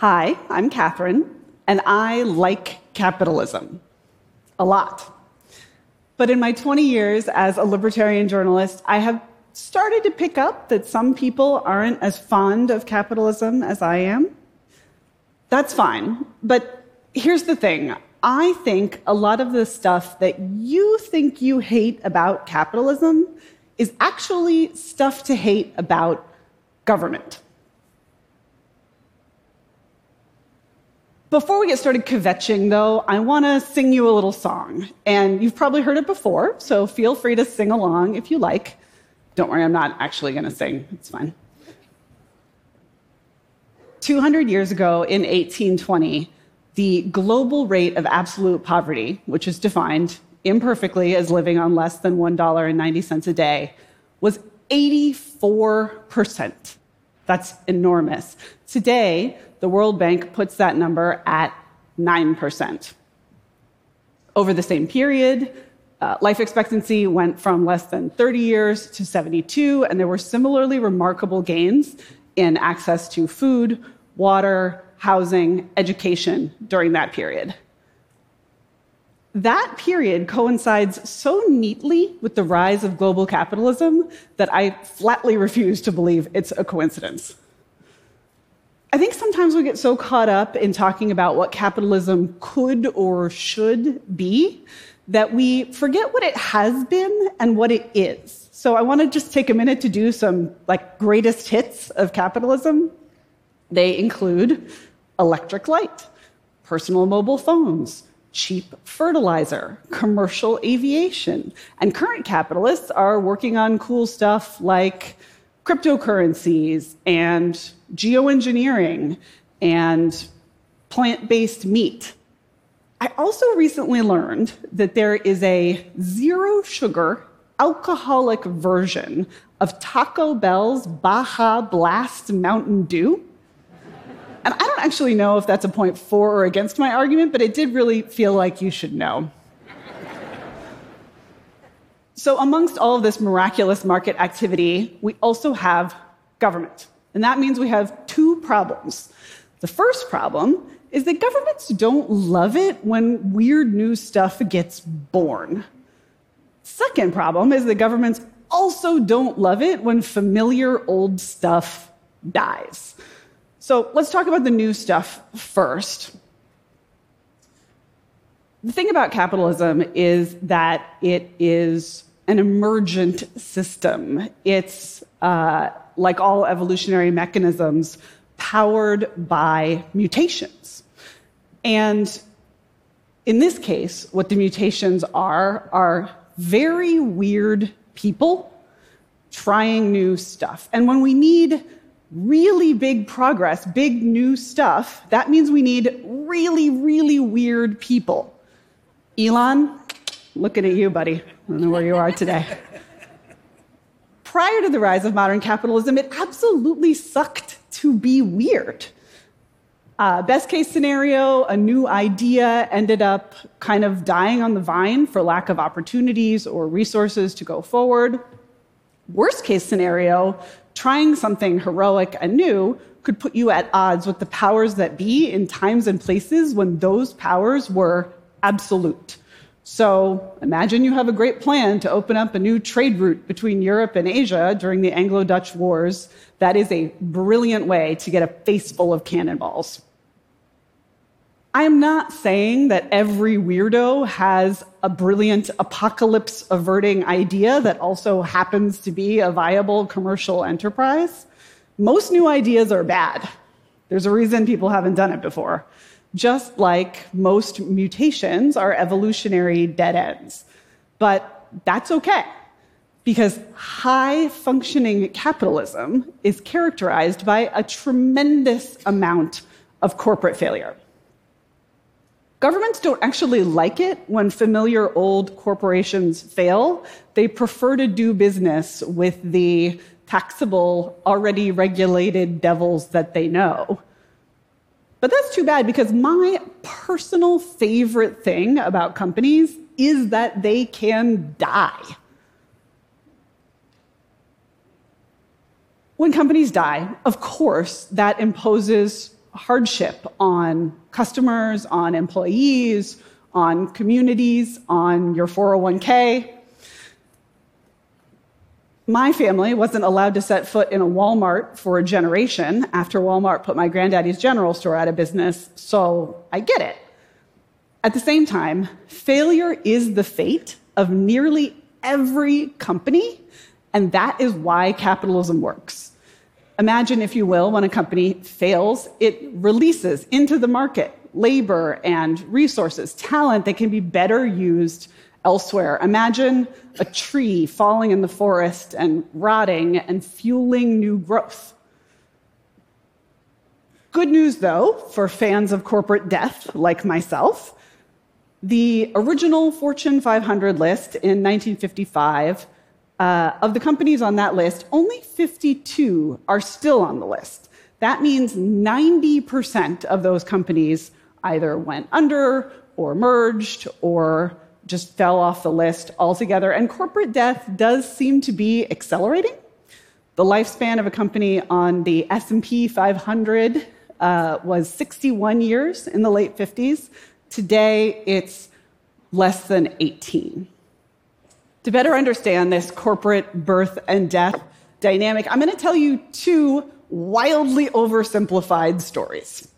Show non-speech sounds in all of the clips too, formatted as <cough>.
Hi, I'm Catherine, and I like capitalism a lot. But in my 20 years as a libertarian journalist, I have started to pick up that some people aren't as fond of capitalism as I am. That's fine. But here's the thing I think a lot of the stuff that you think you hate about capitalism is actually stuff to hate about government. Before we get started kvetching, though, I want to sing you a little song. And you've probably heard it before, so feel free to sing along if you like. Don't worry, I'm not actually going to sing. It's fine. 200 years ago in 1820, the global rate of absolute poverty, which is defined imperfectly as living on less than $1.90 a day, was 84%. That's enormous. Today, the World Bank puts that number at 9%. Over the same period, uh, life expectancy went from less than 30 years to 72, and there were similarly remarkable gains in access to food, water, housing, education during that period. That period coincides so neatly with the rise of global capitalism that I flatly refuse to believe it's a coincidence. I think sometimes we get so caught up in talking about what capitalism could or should be that we forget what it has been and what it is. So I want to just take a minute to do some like greatest hits of capitalism. They include electric light, personal mobile phones, cheap fertilizer, commercial aviation. And current capitalists are working on cool stuff like cryptocurrencies and geoengineering and plant based meat. I also recently learned that there is a zero sugar alcoholic version of Taco Bell's Baja Blast Mountain Dew. And I don't actually know if that's a point for or against my argument, but it did really feel like you should know. so, amongst all of this miraculous market activity, we also have government. And that means we have two problems. The first problem is that governments don't love it when weird new stuff gets born. Second problem is that governments also don't love it when familiar old stuff dies. So let's talk about the new stuff first. The thing about capitalism is that it is an emergent system. It's, uh, like all evolutionary mechanisms, powered by mutations. And in this case, what the mutations are are very weird people trying new stuff. And when we need really big progress, big new stuff, that means we need really, really weird people. Elon, looking at you, buddy. I don't know where you are today. Prior to the rise of modern capitalism, it absolutely sucked to be weird. Uh, best case scenario, a new idea ended up kind of dying on the vine for lack of opportunities or resources to go forward. Worst case scenario, trying something heroic and new could put you at odds with the powers that be in times and places when those powers were absolute. So imagine you have a great plan to open up a new trade route between Europe and Asia during the Anglo Dutch Wars. That is a brilliant way to get a face full of cannonballs. I am not saying that every weirdo has a brilliant apocalypse averting idea that also happens to be a viable commercial enterprise. Most new ideas are bad. There's a reason people haven't done it before just like most mutations are evolutionary dead ends. But that's okay, because high functioning capitalism is characterized by a tremendous amount of corporate failure. Governments don't actually like it when familiar old corporations fail. They prefer to do business with the taxable, already regulated devils that they know. But that's too bad because my personal favorite thing about companies is that they can die. When companies die, of course, that imposes hardship on customers, on employees, on communities, on your 401k. My family wasn't allowed to set foot in a Walmart for a generation after Walmart put my granddaddy's general store out of business, so I get it. At the same time, failure is the fate of nearly every company, and that is why capitalism works. Imagine, if you will, when a company fails, it releases into the market labor and resources, talent that can be better used elsewhere. Imagine a tree falling in the forest and rotting and fueling new growth. Good news, though, for fans of corporate death like myself. The original Fortune 500 list in 1955 uh, of the companies on that list, only 52 are still on the list. That means 90% of those companies either went under or merged or just fell off the list altogether. And corporate death does seem to be accelerating. The lifespan of a company on the S&P 500 uh, was 61 years in the late 50s. Today, it's less than 18. To better understand this corporate birth and death dynamic, I'm going to tell you two wildly oversimplified stories.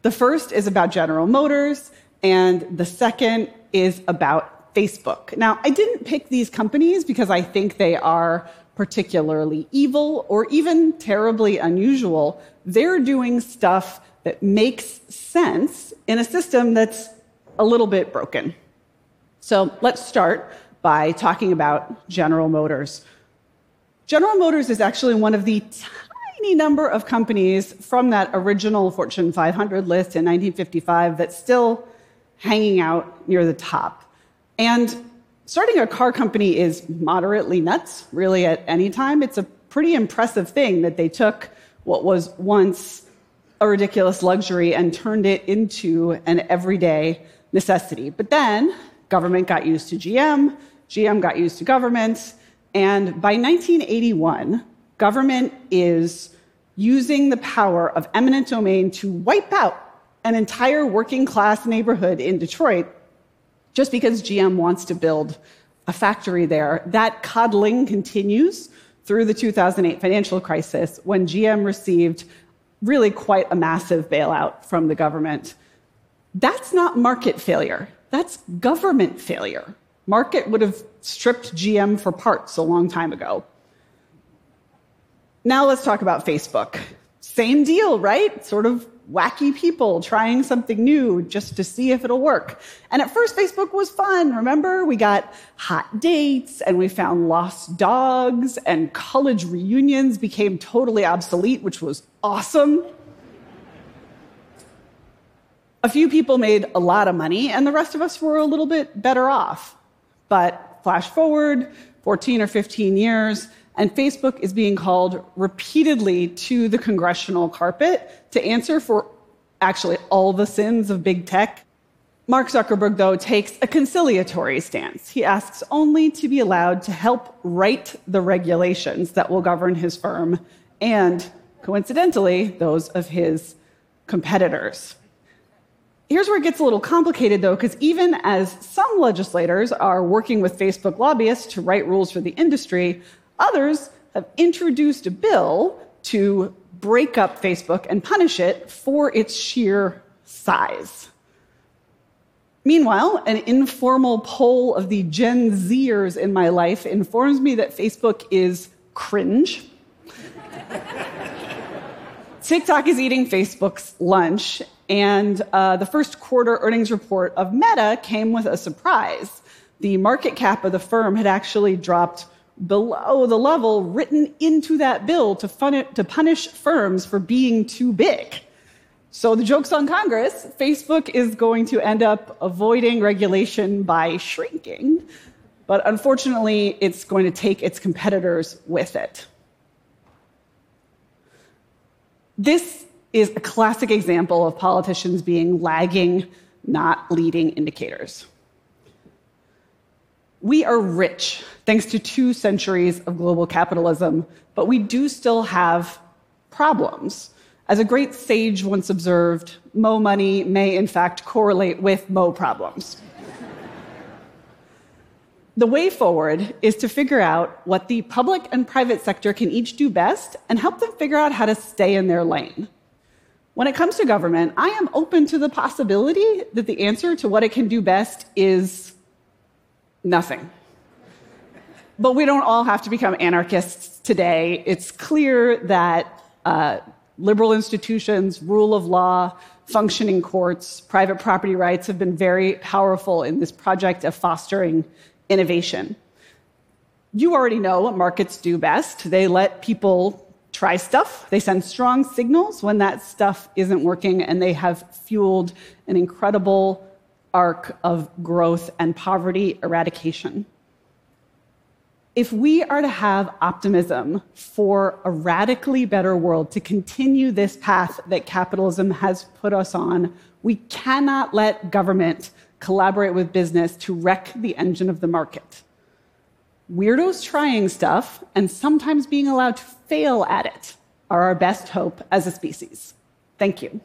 The first is about General Motors, and the second is about Facebook. Now, I didn't pick these companies because I think they are particularly evil or even terribly unusual. They're doing stuff that makes sense in a system that's a little bit broken. So let's start by talking about General Motors. General Motors is actually one of the tiny number of companies from that original Fortune 500 list in 1955 that's still hanging out near the top. And starting a car company is moderately nuts, really, at any time. It's a pretty impressive thing that they took what was once a ridiculous luxury and turned it into an everyday necessity. But then government got used to GM, GM got used to government. And by 1981, government is using the power of eminent domain to wipe out an entire working class neighborhood in Detroit just because GM wants to build a factory there. That coddling continues through the 2008 financial crisis when GM received really quite a massive bailout from the government. That's not market failure, that's government failure. Market would have stripped GM for parts a long time ago. Now let's talk about Facebook. Same deal, right? Sort of wacky people trying something new just to see if it'll work. And at first, Facebook was fun. Remember, we got hot dates and we found lost dogs, and college reunions became totally obsolete, which was awesome. A few people made a lot of money, and the rest of us were a little bit better off. But flash forward 14 or 15 years, and Facebook is being called repeatedly to the congressional carpet to answer for actually all the sins of big tech. Mark Zuckerberg, though, takes a conciliatory stance. He asks only to be allowed to help write the regulations that will govern his firm and, coincidentally, those of his competitors. Here's where it gets a little complicated, though, because even as some legislators are working with Facebook lobbyists to write rules for the industry, others have introduced a bill to break up Facebook and punish it for its sheer size. Meanwhile, an informal poll of the Gen Zers in my life informs me that Facebook is cringe. <laughs> TikTok is eating Facebook's lunch, and uh, the first quarter earnings report of Meta came with a surprise. The market cap of the firm had actually dropped below the level written into that bill to, to punish firms for being too big. So the joke's on Congress. Facebook is going to end up avoiding regulation by shrinking, but unfortunately, it's going to take its competitors with it. This is a classic example of politicians being lagging, not leading indicators. We are rich thanks to two centuries of global capitalism, but we do still have problems. As a great sage once observed, Mo money may in fact correlate with Mo problems. the way forward is to figure out what the public and private sector can each do best and help them figure out how to stay in their lane. When it comes to government, I am open to the possibility that the answer to what it can do best is nothing. But we don't all have to become anarchists today. It's clear that uh, liberal institutions, rule of law, functioning courts, private property rights have been very powerful in this project of fostering innovation. You already know what markets do best. They let people try stuff. They send strong signals when that stuff isn't working, and they have fueled an incredible arc of growth and poverty eradication. If we are to have optimism for a radically better world, to continue this path that capitalism has put us on, we cannot let government collaborate with business to wreck the engine of the market weirdos trying stuff and sometimes being allowed to fail at it are our best hope as a species. Thank you.